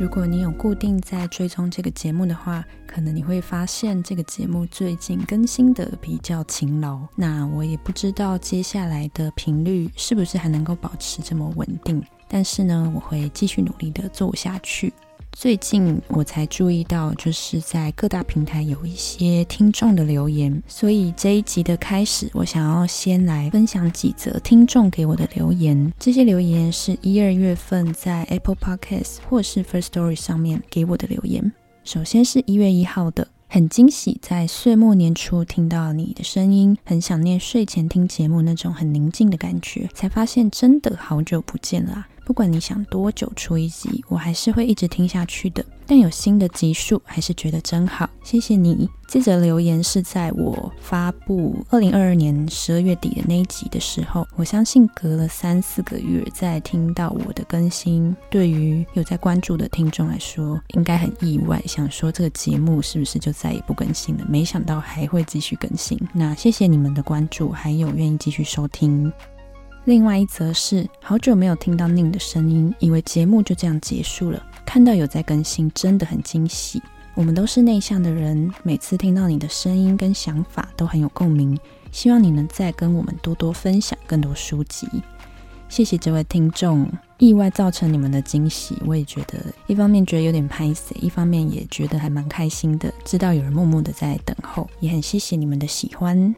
如果你有固定在追踪这个节目的话，可能你会发现这个节目最近更新的比较勤劳。那我也不知道接下来的频率是不是还能够保持这么稳定，但是呢，我会继续努力的做下去。最近我才注意到，就是在各大平台有一些听众的留言，所以这一集的开始，我想要先来分享几则听众给我的留言。这些留言是一二月份在 Apple Podcast 或是 First Story 上面给我的留言。首先是一月一号的，很惊喜在岁末年初听到你的声音，很想念睡前听节目那种很宁静的感觉，才发现真的好久不见了。不管你想多久出一集，我还是会一直听下去的。但有新的集数，还是觉得真好。谢谢你。这则留言是在我发布二零二二年十二月底的那一集的时候。我相信隔了三四个月再听到我的更新，对于有在关注的听众来说，应该很意外，想说这个节目是不是就再也不更新了？没想到还会继续更新。那谢谢你们的关注，还有愿意继续收听。另外一则是好久没有听到宁的声音，以为节目就这样结束了。看到有在更新，真的很惊喜。我们都是内向的人，每次听到你的声音跟想法都很有共鸣。希望你能再跟我们多多分享更多书籍。谢谢这位听众，意外造成你们的惊喜，我也觉得一方面觉得有点拍死，一方面也觉得还蛮开心的，知道有人默默的在等候，也很谢谢你们的喜欢。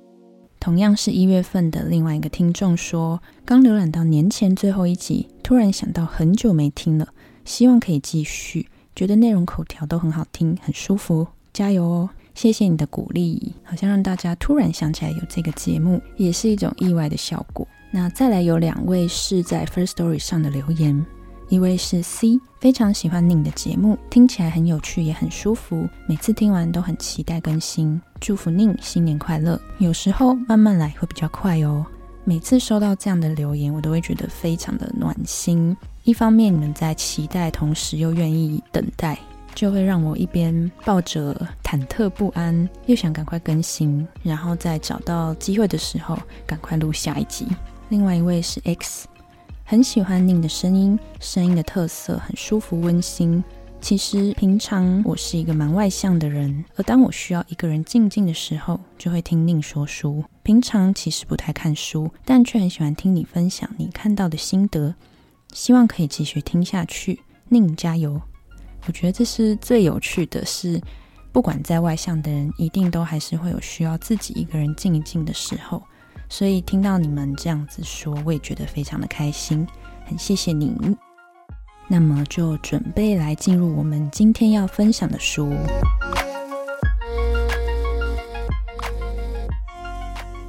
同样是一月份的另外一个听众说，刚浏览到年前最后一集，突然想到很久没听了，希望可以继续，觉得内容口条都很好听，很舒服，加油哦！谢谢你的鼓励，好像让大家突然想起来有这个节目，也是一种意外的效果。那再来有两位是在 First Story 上的留言。一位是 C，非常喜欢宁的节目，听起来很有趣，也很舒服。每次听完都很期待更新。祝福宁新年快乐。有时候慢慢来会比较快哦。每次收到这样的留言，我都会觉得非常的暖心。一方面你们在期待，同时又愿意等待，就会让我一边抱着忐忑不安，又想赶快更新，然后在找到机会的时候赶快录下一集。另外一位是 X。很喜欢宁的声音，声音的特色很舒服温馨。其实平常我是一个蛮外向的人，而当我需要一个人静静的时候，就会听宁说书。平常其实不太看书，但却很喜欢听你分享你看到的心得。希望可以继续听下去，宁加油！我觉得这是最有趣的，是不管再外向的人，一定都还是会有需要自己一个人静一静的时候。所以听到你们这样子说，我也觉得非常的开心，很谢谢你。那么就准备来进入我们今天要分享的书。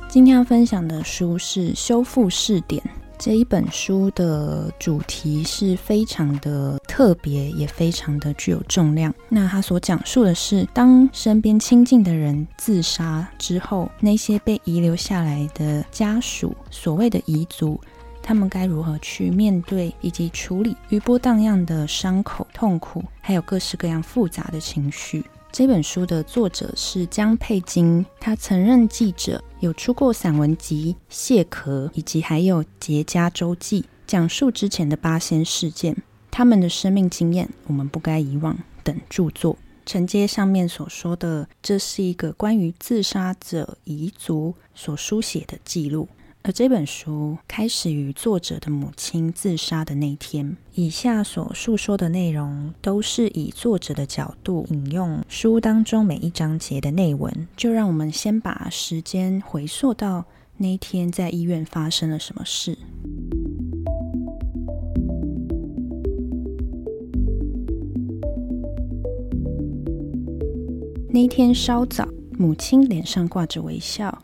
今天要分享的书是《修复试点》。这一本书的主题是非常的特别，也非常的具有重量。那它所讲述的是，当身边亲近的人自杀之后，那些被遗留下来的家属，所谓的遗族，他们该如何去面对以及处理余波荡漾的伤口、痛苦，还有各式各样复杂的情绪。这本书的作者是江佩金，他曾任记者，有出过散文集《蟹壳》，以及还有《结痂周记》，讲述之前的八仙事件，他们的生命经验，我们不该遗忘等著作，承接上面所说的，这是一个关于自杀者遗族所书写的记录。而这本书开始于作者的母亲自杀的那天。以下所述说的内容都是以作者的角度引用书当中每一章节的内文。就让我们先把时间回溯到那天在医院发生了什么事。那天稍早，母亲脸上挂着微笑。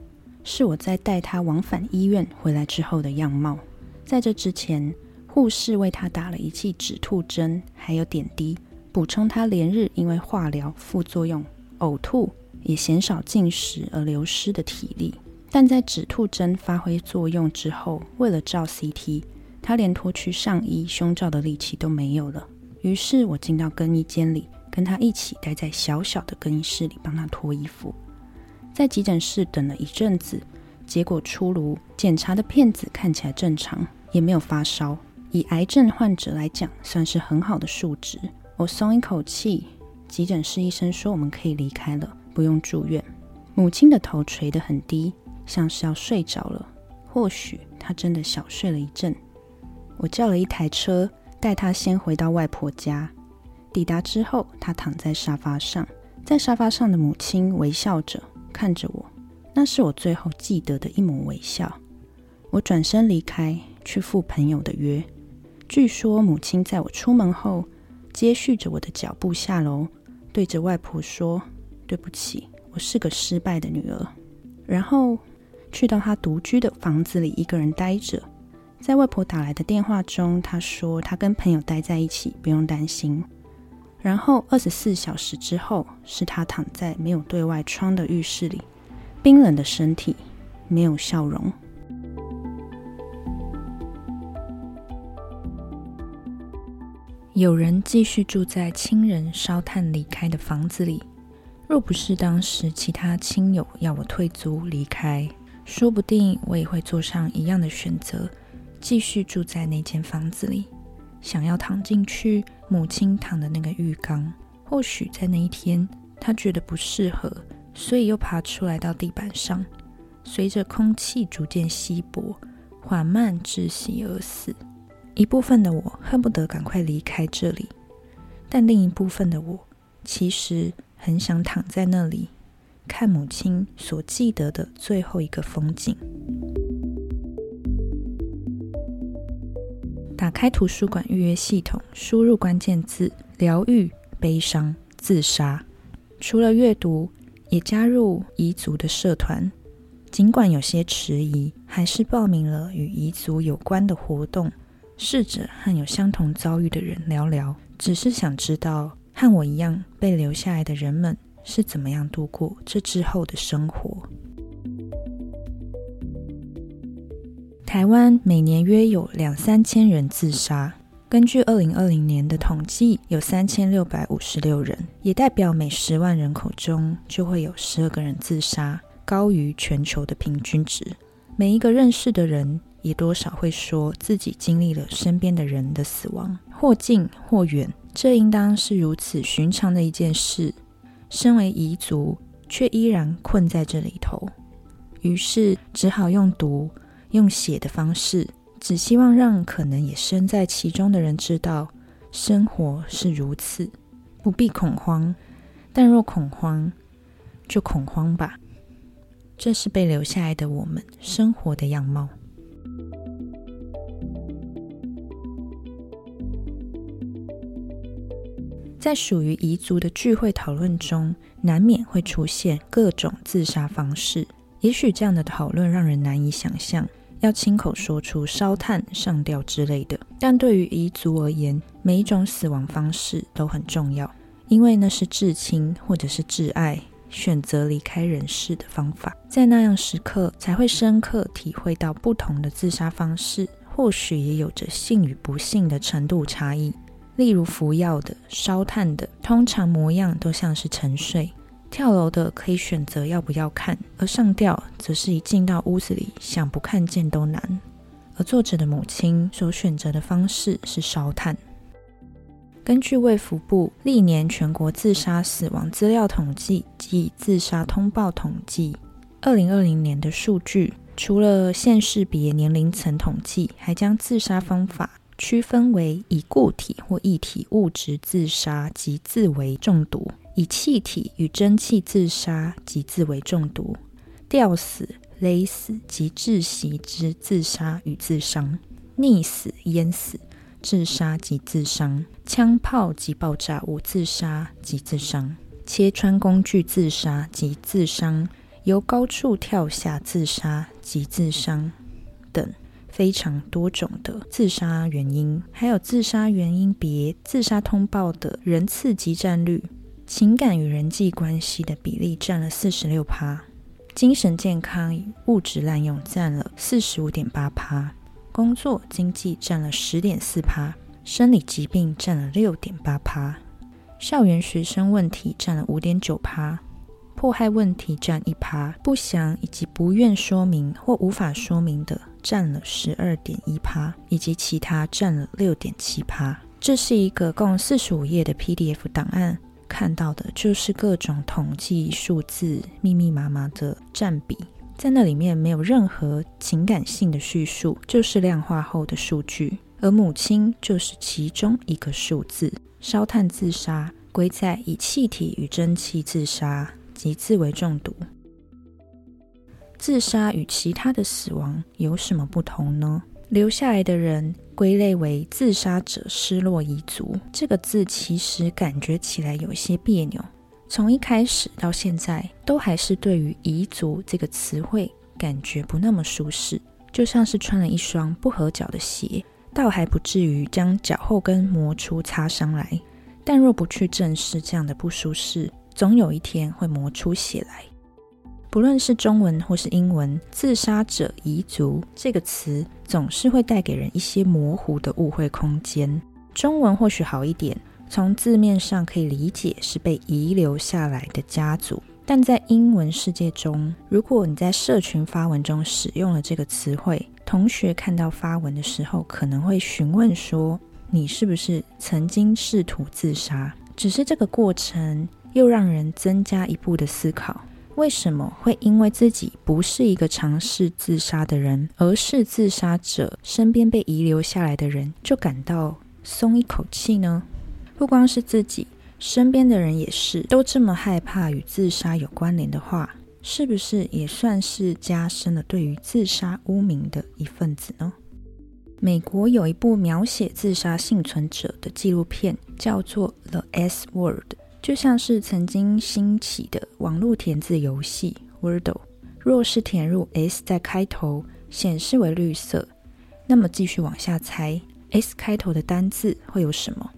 是我在带他往返医院回来之后的样貌。在这之前，护士为他打了一剂止吐针，还有点滴，补充他连日因为化疗副作用、呕吐也鲜少进食而流失的体力。但在止吐针发挥作用之后，为了照 CT，他连脱去上衣胸罩的力气都没有了。于是我进到更衣间里，跟他一起待在小小的更衣室里，帮他脱衣服。在急诊室等了一阵子，结果出炉，检查的片子看起来正常，也没有发烧。以癌症患者来讲，算是很好的数值。我松一口气，急诊室医生说我们可以离开了，不用住院。母亲的头垂得很低，像是要睡着了。或许她真的小睡了一阵。我叫了一台车，带她先回到外婆家。抵达之后，她躺在沙发上，在沙发上的母亲微笑着看着我，那是我最后记得的一抹微笑。我转身离开，去赴朋友的约。据说母亲在我出门后。接续着我的脚步下楼，对着外婆说：“对不起，我是个失败的女儿。”然后去到她独居的房子里，一个人待着。在外婆打来的电话中，她说她跟朋友待在一起，不用担心。然后二十四小时之后，是他躺在没有对外窗的浴室里，冰冷的身体，没有笑容。有人继续住在亲人烧炭离开的房子里，若不是当时其他亲友要我退租离开，说不定我也会做上一样的选择，继续住在那间房子里，想要躺进去母亲躺的那个浴缸。或许在那一天，他觉得不适合，所以又爬出来到地板上，随着空气逐渐稀薄，缓慢窒息而死。一部分的我恨不得赶快离开这里，但另一部分的我其实很想躺在那里，看母亲所记得的最后一个风景。打开图书馆预约系统，输入关键字“疗愈、悲伤、自杀”。除了阅读，也加入彝族的社团。尽管有些迟疑，还是报名了与彝族有关的活动。试着和有相同遭遇的人聊聊，只是想知道和我一样被留下来的人们是怎么样度过这之后的生活。台湾每年约有两三千人自杀，根据二零二零年的统计，有三千六百五十六人，也代表每十万人口中就会有十二个人自杀，高于全球的平均值。每一个认识的人。也多少会说自己经历了身边的人的死亡，或近或远，这应当是如此寻常的一件事。身为彝族，却依然困在这里头，于是只好用毒、用写的方式，只希望让可能也身在其中的人知道，生活是如此，不必恐慌。但若恐慌，就恐慌吧。这是被留下来的我们生活的样貌。在属于彝族的聚会讨论中，难免会出现各种自杀方式。也许这样的讨论让人难以想象，要亲口说出烧炭、上吊之类的。但对于彝族而言，每一种死亡方式都很重要，因为那是至亲或者是挚爱选择离开人世的方法。在那样时刻，才会深刻体会到不同的自杀方式，或许也有着幸与不幸的程度差异。例如服药的、烧炭的，通常模样都像是沉睡；跳楼的可以选择要不要看，而上吊则是一进到屋子里想不看见都难。而作者的母亲所选择的方式是烧炭。根据卫福部历年全国自杀死亡资料统计及自杀通报统计，二零二零年的数据，除了县市别年龄层统计，还将自杀方法。区分为以固体或液体物质自杀及自为中毒，以气体与蒸汽自杀及自为中毒，吊死、勒死及窒息之自杀与自伤，溺死、淹死、自杀及自伤，枪炮及爆炸物自杀及自伤，切穿工具自杀及自伤，由高处跳下自杀及自伤等。非常多种的自杀原因，还有自杀原因别自杀通报的人次及占率，情感与人际关系的比例占了四十六趴，精神健康物质滥用占了四十五点八趴，工作经济占了十点四趴，生理疾病占了六点八趴，校园学生问题占了五点九趴，迫害问题占一趴，不详以及不愿说明或无法说明的。占了十二点一趴，以及其他占了六点七趴。这是一个共四十五页的 PDF 档案，看到的就是各种统计数字，密密麻麻的占比，在那里面没有任何情感性的叙述，就是量化后的数据。而母亲就是其中一个数字。烧炭自杀归在以气体与蒸汽自杀及自为中毒。自杀与其他的死亡有什么不同呢？留下来的人归类为自杀者失落遗族。这个字其实感觉起来有些别扭，从一开始到现在，都还是对于遗族这个词汇感觉不那么舒适，就像是穿了一双不合脚的鞋。倒还不至于将脚后跟磨出擦伤来，但若不去正视这样的不舒适，总有一天会磨出血来。不论是中文或是英文，“自杀者遗族”这个词总是会带给人一些模糊的误会空间。中文或许好一点，从字面上可以理解是被遗留下来的家族，但在英文世界中，如果你在社群发文中使用了这个词汇，同学看到发文的时候，可能会询问说：“你是不是曾经试图自杀？”只是这个过程又让人增加一步的思考：为什么会因为自己不是一个尝试自杀的人，而是自杀者身边被遗留下来的人，就感到松一口气呢？不光是自己，身边的人也是，都这么害怕与自杀有关联的话。是不是也算是加深了对于自杀污名的一份子呢？美国有一部描写自杀幸存者的纪录片，叫做《The S Word》，就像是曾经兴起的网络填字游戏 Wordle。若是填入 S 在开头，显示为绿色，那么继续往下猜，S 开头的单字会有什么？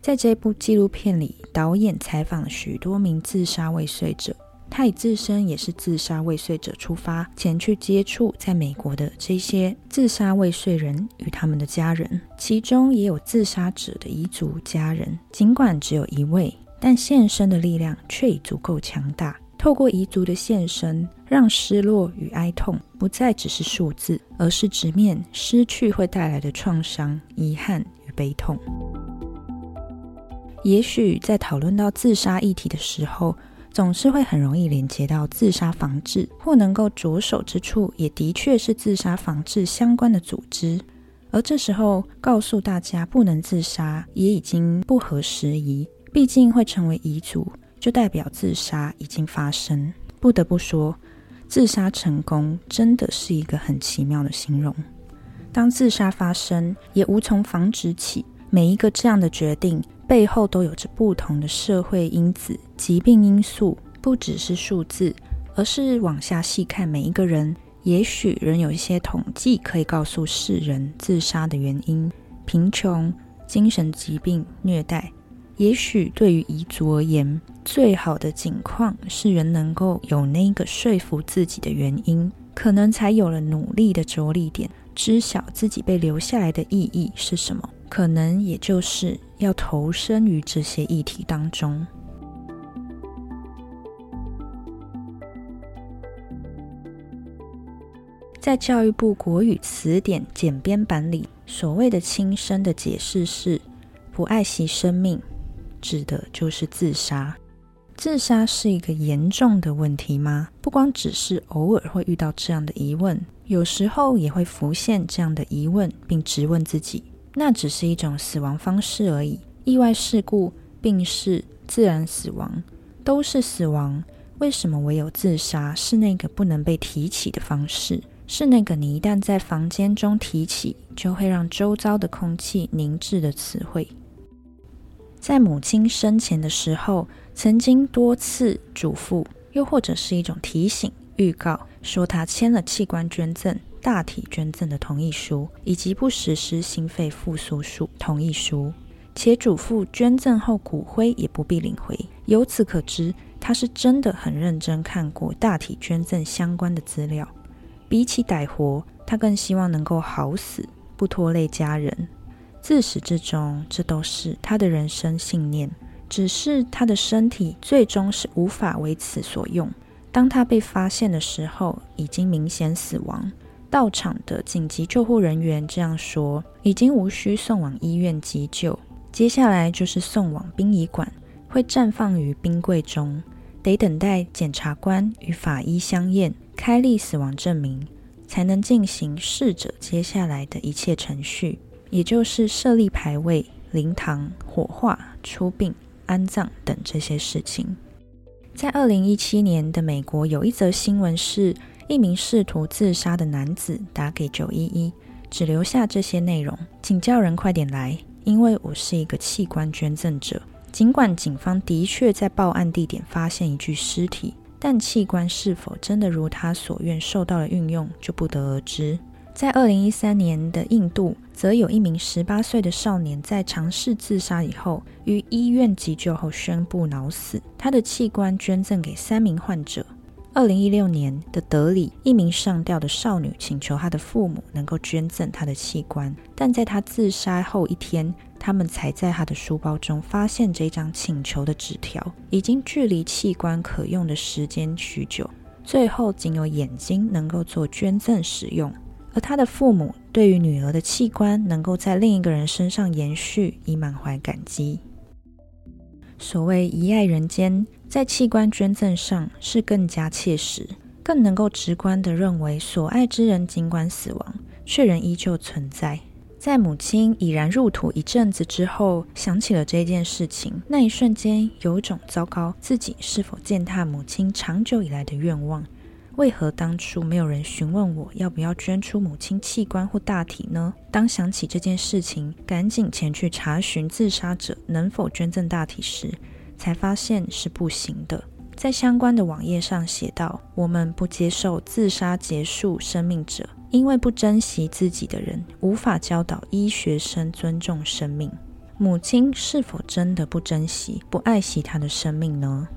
在这部纪录片里，导演采访了许多名自杀未遂者。他以自身也是自杀未遂者出发，前去接触在美国的这些自杀未遂人与他们的家人，其中也有自杀者的遗族家人。尽管只有一位，但献身的力量却已足够强大。透过彝族的献身，让失落与哀痛不再只是数字，而是直面失去会带来的创伤、遗憾与悲痛。也许在讨论到自杀议题的时候，总是会很容易连接到自杀防治，或能够着手之处，也的确是自杀防治相关的组织。而这时候告诉大家不能自杀，也已经不合时宜。毕竟会成为遗嘱，就代表自杀已经发生。不得不说，自杀成功真的是一个很奇妙的形容。当自杀发生，也无从防止起，每一个这样的决定。背后都有着不同的社会因子、疾病因素，不只是数字，而是往下细看每一个人，也许仍有一些统计可以告诉世人自杀的原因：贫穷、精神疾病、虐待。也许对于彝族而言，最好的境况是人能够有那个说服自己的原因，可能才有了努力的着力点，知晓自己被留下来的意义是什么。可能也就是要投身于这些议题当中。在教育部国语词典简编版里，所谓的“轻生”的解释是不爱惜生命，指的就是自杀。自杀是一个严重的问题吗？不光只是偶尔会遇到这样的疑问，有时候也会浮现这样的疑问，并质问自己。那只是一种死亡方式而已。意外事故、病逝、自然死亡都是死亡，为什么唯有自杀是那个不能被提起的方式？是那个你一旦在房间中提起，就会让周遭的空气凝滞的词汇？在母亲生前的时候，曾经多次嘱咐，又或者是一种提醒、预告，说她签了器官捐赠。大体捐赠的同意书，以及不实施心肺复苏术同意书，且嘱咐捐赠后骨灰也不必领回。由此可知，他是真的很认真看过大体捐赠相关的资料。比起歹活，他更希望能够好死，不拖累家人。自始至终，这都是他的人生信念。只是他的身体最终是无法为此所用。当他被发现的时候，已经明显死亡。到场的紧急救护人员这样说：“已经无需送往医院急救，接下来就是送往殡仪馆，会绽放于冰柜中，得等待检察官与法医相验，开立死亡证明，才能进行逝者接下来的一切程序，也就是设立牌位、灵堂、火化、出殡、安葬等这些事情。”在二零一七年的美国，有一则新闻是。一名试图自杀的男子打给九一一，只留下这些内容：“请叫人快点来，因为我是一个器官捐赠者。”尽管警方的确在报案地点发现一具尸体，但器官是否真的如他所愿受到了运用，就不得而知。在二零一三年的印度，则有一名十八岁的少年在尝试自杀以后，于医院急救后宣布脑死，他的器官捐赠给三名患者。二零一六年的德里，一名上吊的少女请求她的父母能够捐赠她的器官，但在她自杀后一天，他们才在她的书包中发现这张请求的纸条，已经距离器官可用的时间许久，最后仅有眼睛能够做捐赠使用，而他的父母对于女儿的器官能够在另一个人身上延续，已满怀感激。所谓遗爱人间。在器官捐赠上是更加切实，更能够直观地认为所爱之人尽管死亡，却仍依旧存在。在母亲已然入土一阵子之后，想起了这件事情，那一瞬间有一种糟糕，自己是否践踏母亲长久以来的愿望？为何当初没有人询问我要不要捐出母亲器官或大体呢？当想起这件事情，赶紧前去查询自杀者能否捐赠大体时。才发现是不行的。在相关的网页上写道：“我们不接受自杀结束生命者，因为不珍惜自己的人无法教导医学生尊重生命。”母亲是否真的不珍惜、不爱惜她的生命呢？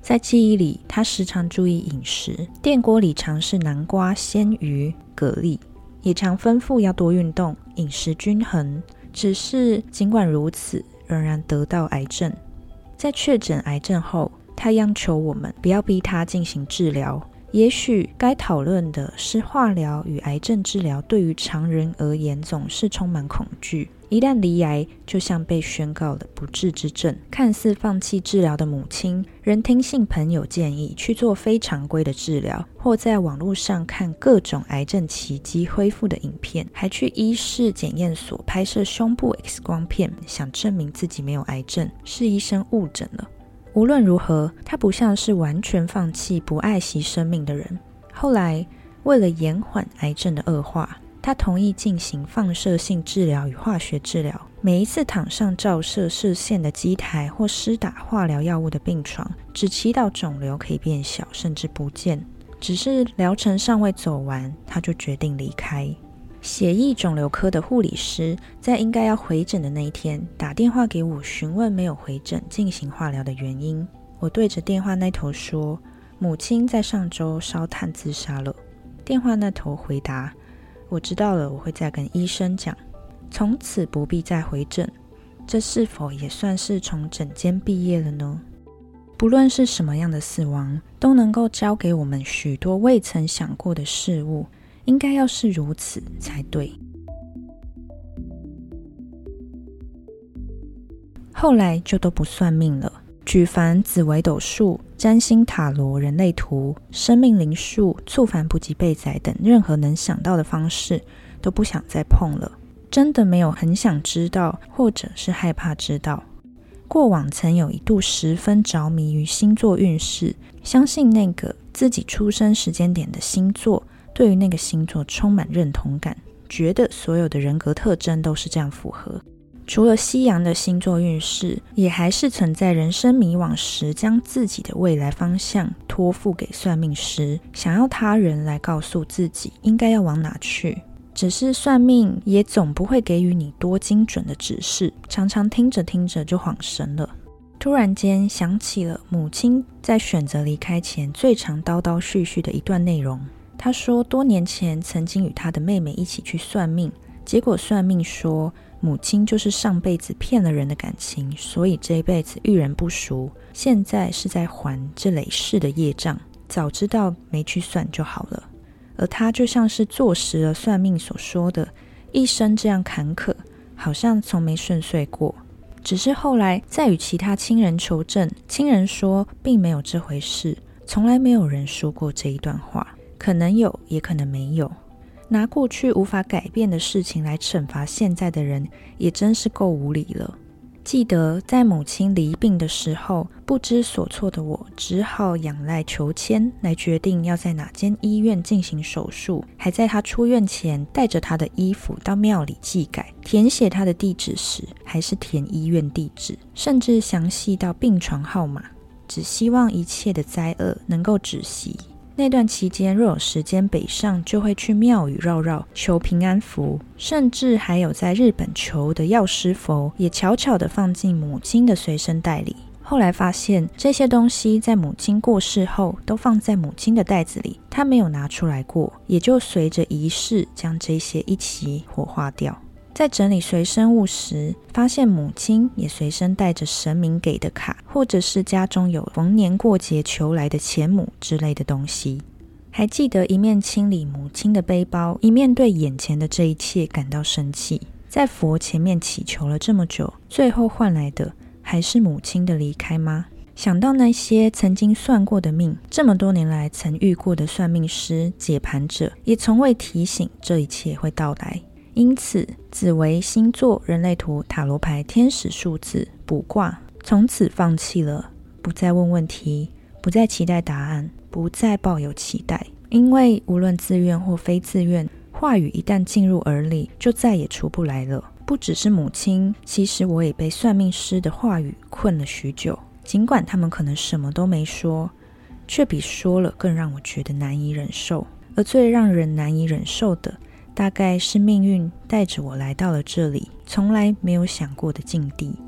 在记忆里，他时常注意饮食，电锅里常是南瓜、鲜鱼、蛤蜊，也常吩咐要多运动、饮食均衡。只是尽管如此，仍然得到癌症。在确诊癌症后，他央求我们不要逼他进行治疗。也许该讨论的是，化疗与癌症治疗对于常人而言总是充满恐惧。一旦离癌，就像被宣告了不治之症。看似放弃治疗的母亲，仍听信朋友建议去做非常规的治疗，或在网络上看各种癌症奇迹恢复的影片，还去医事检验所拍摄胸部 X 光片，想证明自己没有癌症，是医生误诊了。无论如何，他不像是完全放弃、不爱惜生命的人。后来，为了延缓癌症的恶化。他同意进行放射性治疗与化学治疗。每一次躺上照射射线的机台或施打化疗药物的病床，只祈祷肿瘤可以变小，甚至不见。只是疗程尚未走完，他就决定离开。血液肿瘤科的护理师在应该要回诊的那一天打电话给我，询问没有回诊进行化疗的原因。我对着电话那头说：“母亲在上周烧炭自杀了。”电话那头回答。我知道了，我会再跟医生讲，从此不必再回诊。这是否也算是从诊间毕业了呢？不论是什么样的死亡，都能够教给我们许多未曾想过的事物，应该要是如此才对。后来就都不算命了。举凡紫微斗数、占星塔罗、人类图、生命灵数、触凡不及被宰等任何能想到的方式，都不想再碰了。真的没有很想知道，或者是害怕知道。过往曾有一度十分着迷于星座运势，相信那个自己出生时间点的星座，对于那个星座充满认同感，觉得所有的人格特征都是这样符合。除了西洋的星座运势，也还是存在人生迷惘时，将自己的未来方向托付给算命师，想要他人来告诉自己应该要往哪去。只是算命也总不会给予你多精准的指示，常常听着听着就恍神了。突然间想起了母亲在选择离开前最常叨叨絮絮的一段内容。她说，多年前曾经与她的妹妹一起去算命，结果算命说。母亲就是上辈子骗了人的感情，所以这一辈子遇人不淑，现在是在还这累世的业障。早知道没去算就好了。而他就像是坐实了算命所说的，一生这样坎坷，好像从没顺遂过。只是后来在与其他亲人求证，亲人说并没有这回事，从来没有人说过这一段话，可能有，也可能没有。拿过去无法改变的事情来惩罚现在的人，也真是够无理了。记得在母亲离病的时候，不知所措的我，只好仰赖求签来决定要在哪间医院进行手术。还在她出院前，带着她的衣服到庙里祭改，填写她的地址时，还是填医院地址，甚至详细到病床号码，只希望一切的灾厄能够止息。那段期间，若有时间北上，就会去庙宇绕绕求平安符，甚至还有在日本求的药师佛，也悄悄地放进母亲的随身袋里。后来发现这些东西在母亲过世后都放在母亲的袋子里，她没有拿出来过，也就随着仪式将这些一起火化掉。在整理随身物时，发现母亲也随身带着神明给的卡，或者是家中有逢年过节求来的钱母之类的东西。还记得一面清理母亲的背包，一面对眼前的这一切感到生气。在佛前面祈求了这么久，最后换来的还是母亲的离开吗？想到那些曾经算过的命，这么多年来曾遇过的算命师、解盘者，也从未提醒这一切会到来。因此，紫微星座、人类图、塔罗牌、天使数字、卜卦，从此放弃了，不再问问题，不再期待答案，不再抱有期待。因为无论自愿或非自愿，话语一旦进入耳里，就再也出不来了。不只是母亲，其实我也被算命师的话语困了许久。尽管他们可能什么都没说，却比说了更让我觉得难以忍受。而最让人难以忍受的，大概是命运带着我来到了这里，从来没有想过的境地。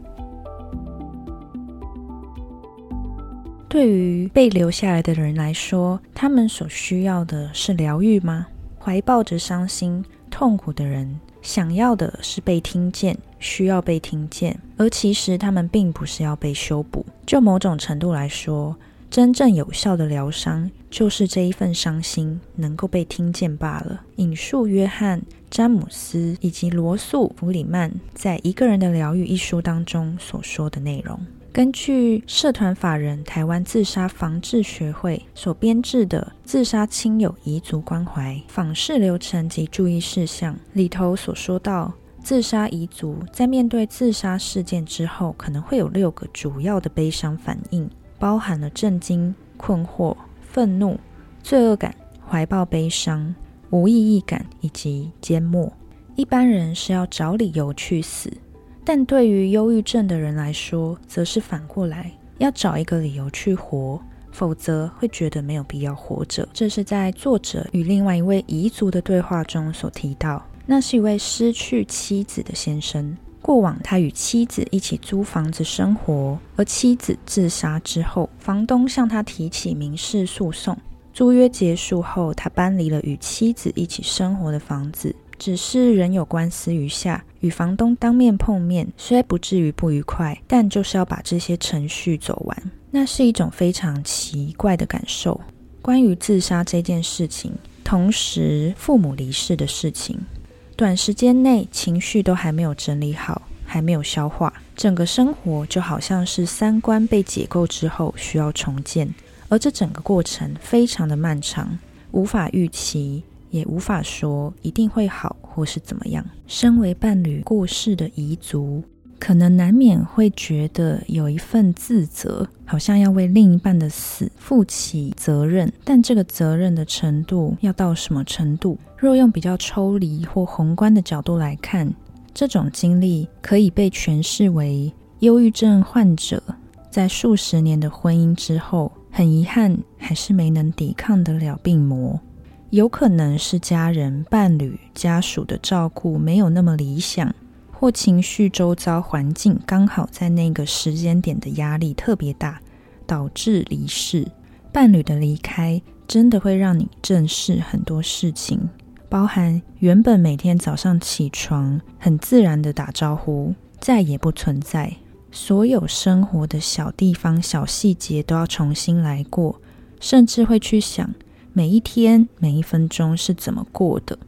对于被留下来的人来说，他们所需要的是疗愈吗？怀抱着伤心、痛苦的人，想要的是被听见，需要被听见，而其实他们并不是要被修补。就某种程度来说，真正有效的疗伤，就是这一份伤心能够被听见罢了。引述约翰·詹姆斯以及罗素·弗里曼在《一个人的疗愈》一书当中所说的内容。根据社团法人台湾自杀防治学会所编制的《自杀亲友遗族关怀访视流程及注意事项》里头所说到，自杀遗族在面对自杀事件之后，可能会有六个主要的悲伤反应。包含了震惊、困惑、愤怒、罪恶感、怀抱悲伤、无意义感以及缄默。一般人是要找理由去死，但对于忧郁症的人来说，则是反过来，要找一个理由去活，否则会觉得没有必要活着。这是在作者与另外一位彝族的对话中所提到。那是一位失去妻子的先生。过往，他与妻子一起租房子生活，而妻子自杀之后，房东向他提起民事诉讼。租约结束后，他搬离了与妻子一起生活的房子，只是仍有官司余下，与房东当面碰面，虽不至于不愉快，但就是要把这些程序走完。那是一种非常奇怪的感受。关于自杀这件事情，同时父母离世的事情。短时间内情绪都还没有整理好，还没有消化，整个生活就好像是三观被解构之后需要重建，而这整个过程非常的漫长，无法预期，也无法说一定会好或是怎么样。身为伴侣过世的彝族。可能难免会觉得有一份自责，好像要为另一半的死负起责任。但这个责任的程度要到什么程度？若用比较抽离或宏观的角度来看，这种经历可以被诠释为忧郁症患者在数十年的婚姻之后，很遗憾还是没能抵抗得了病魔。有可能是家人、伴侣、家属的照顾没有那么理想。或情绪周遭环境刚好在那个时间点的压力特别大，导致离世。伴侣的离开真的会让你正视很多事情，包含原本每天早上起床很自然的打招呼再也不存在，所有生活的小地方、小细节都要重新来过，甚至会去想每一天每一分钟是怎么过的。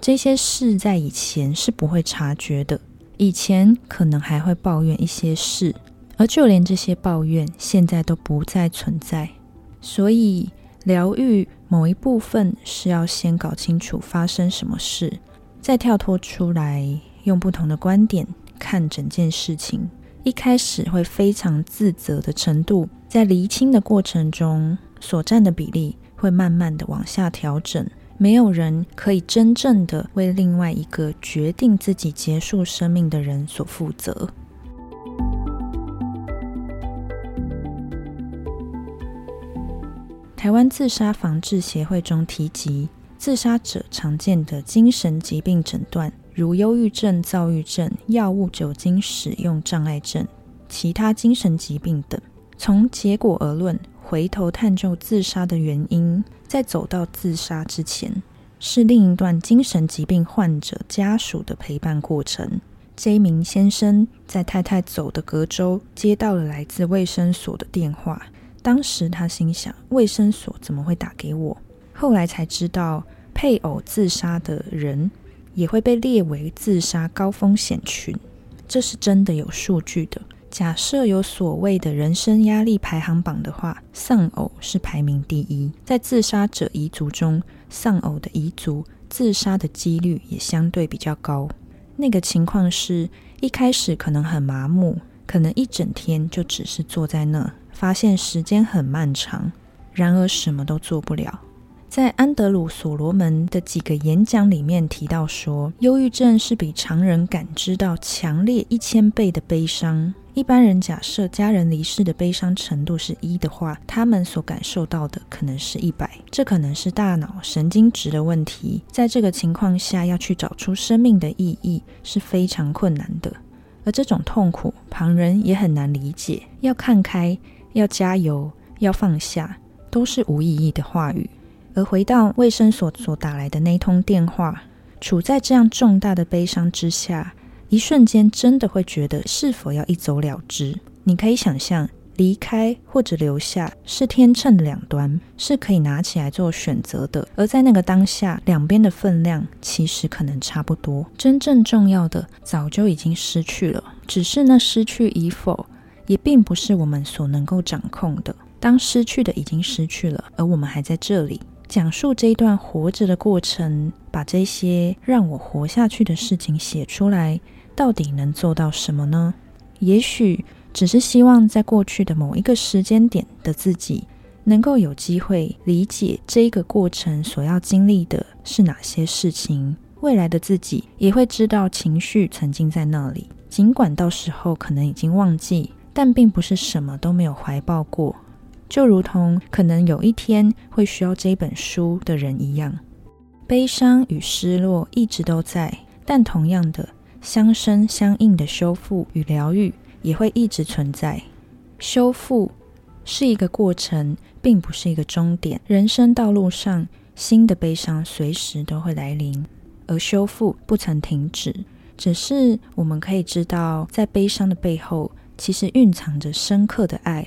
这些事在以前是不会察觉的，以前可能还会抱怨一些事，而就连这些抱怨现在都不再存在。所以，疗愈某一部分是要先搞清楚发生什么事，再跳脱出来，用不同的观点看整件事情。一开始会非常自责的程度，在厘清的过程中所占的比例会慢慢的往下调整。没有人可以真正的为另外一个决定自己结束生命的人所负责。台湾自杀防治协会中提及，自杀者常见的精神疾病诊断，如忧郁症、躁郁症、药物、酒精使用障碍症、其他精神疾病等。从结果而论。回头探究自杀的原因，在走到自杀之前，是另一段精神疾病患者家属的陪伴过程。这一名先生在太太走的隔周，接到了来自卫生所的电话。当时他心想：卫生所怎么会打给我？后来才知道，配偶自杀的人也会被列为自杀高风险群，这是真的有数据的。假设有所谓的人生压力排行榜的话，丧偶是排名第一。在自杀者遗族中，丧偶的遗族自杀的几率也相对比较高。那个情况是一开始可能很麻木，可能一整天就只是坐在那，发现时间很漫长，然而什么都做不了。在安德鲁·所罗门的几个演讲里面提到说，忧郁症是比常人感知到强烈一千倍的悲伤。一般人假设家人离世的悲伤程度是一的话，他们所感受到的可能是一百。这可能是大脑神经质的问题。在这个情况下，要去找出生命的意义是非常困难的。而这种痛苦，旁人也很难理解。要看开，要加油，要放下，都是无意义的话语。而回到卫生所所打来的那通电话，处在这样重大的悲伤之下。一瞬间，真的会觉得是否要一走了之？你可以想象，离开或者留下是天秤的两端，是可以拿起来做选择的。而在那个当下，两边的分量其实可能差不多。真正重要的早就已经失去了，只是那失去与否，也并不是我们所能够掌控的。当失去的已经失去了，而我们还在这里讲述这一段活着的过程，把这些让我活下去的事情写出来。到底能做到什么呢？也许只是希望在过去的某一个时间点的自己，能够有机会理解这个过程所要经历的是哪些事情。未来的自己也会知道情绪曾经在那里，尽管到时候可能已经忘记，但并不是什么都没有怀抱过。就如同可能有一天会需要这本书的人一样，悲伤与失落一直都在，但同样的。相生相应的修复与疗愈也会一直存在。修复是一个过程，并不是一个终点。人生道路上，新的悲伤随时都会来临，而修复不曾停止。只是我们可以知道，在悲伤的背后，其实蕴藏着深刻的爱。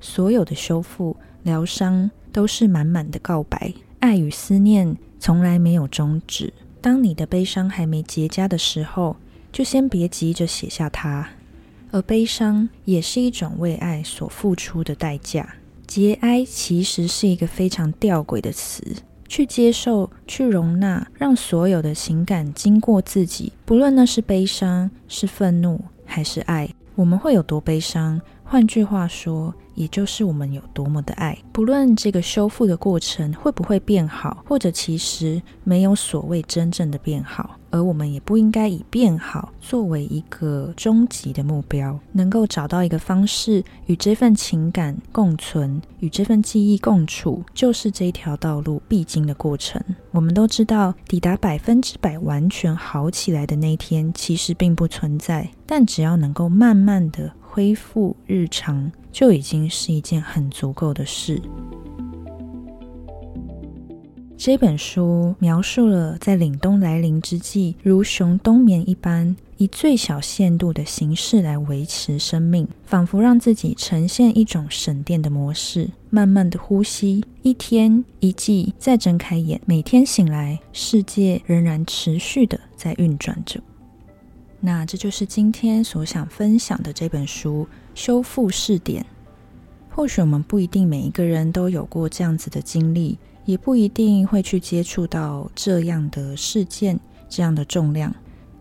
所有的修复疗伤都是满满的告白，爱与思念从来没有终止。当你的悲伤还没结痂的时候。就先别急着写下它，而悲伤也是一种为爱所付出的代价。节哀其实是一个非常吊诡的词，去接受、去容纳，让所有的情感经过自己，不论那是悲伤、是愤怒还是爱，我们会有多悲伤？换句话说。也就是我们有多么的爱，不论这个修复的过程会不会变好，或者其实没有所谓真正的变好，而我们也不应该以变好作为一个终极的目标。能够找到一个方式与这份情感共存，与这份记忆共处，就是这一条道路必经的过程。我们都知道，抵达百分之百完全好起来的那一天，其实并不存在。但只要能够慢慢的。恢复日常就已经是一件很足够的事。这本书描述了在凛冬来临之际，如熊冬眠一般，以最小限度的形式来维持生命，仿佛让自己呈现一种省电的模式，慢慢的呼吸，一天一季，再睁开眼，每天醒来，世界仍然持续的在运转着。那这就是今天所想分享的这本书《修复试点》。或许我们不一定每一个人都有过这样子的经历。也不一定会去接触到这样的事件、这样的重量，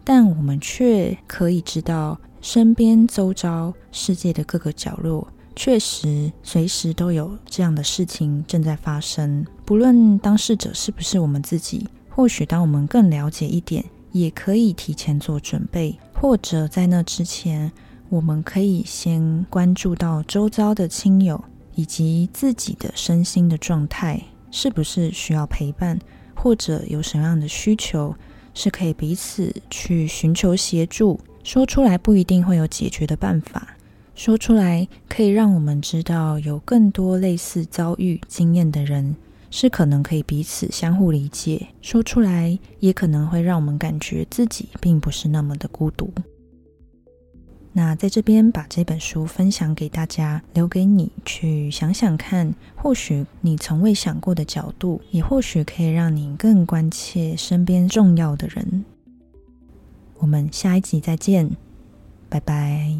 但我们却可以知道，身边周遭世界的各个角落，确实随时都有这样的事情正在发生。不论当事者是不是我们自己，或许当我们更了解一点，也可以提前做准备，或者在那之前，我们可以先关注到周遭的亲友以及自己的身心的状态。是不是需要陪伴，或者有什么样的需求，是可以彼此去寻求协助？说出来不一定会有解决的办法，说出来可以让我们知道有更多类似遭遇经验的人，是可能可以彼此相互理解。说出来也可能会让我们感觉自己并不是那么的孤独。那在这边把这本书分享给大家，留给你去想想看，或许你从未想过的角度，也或许可以让你更关切身边重要的人。我们下一集再见，拜拜。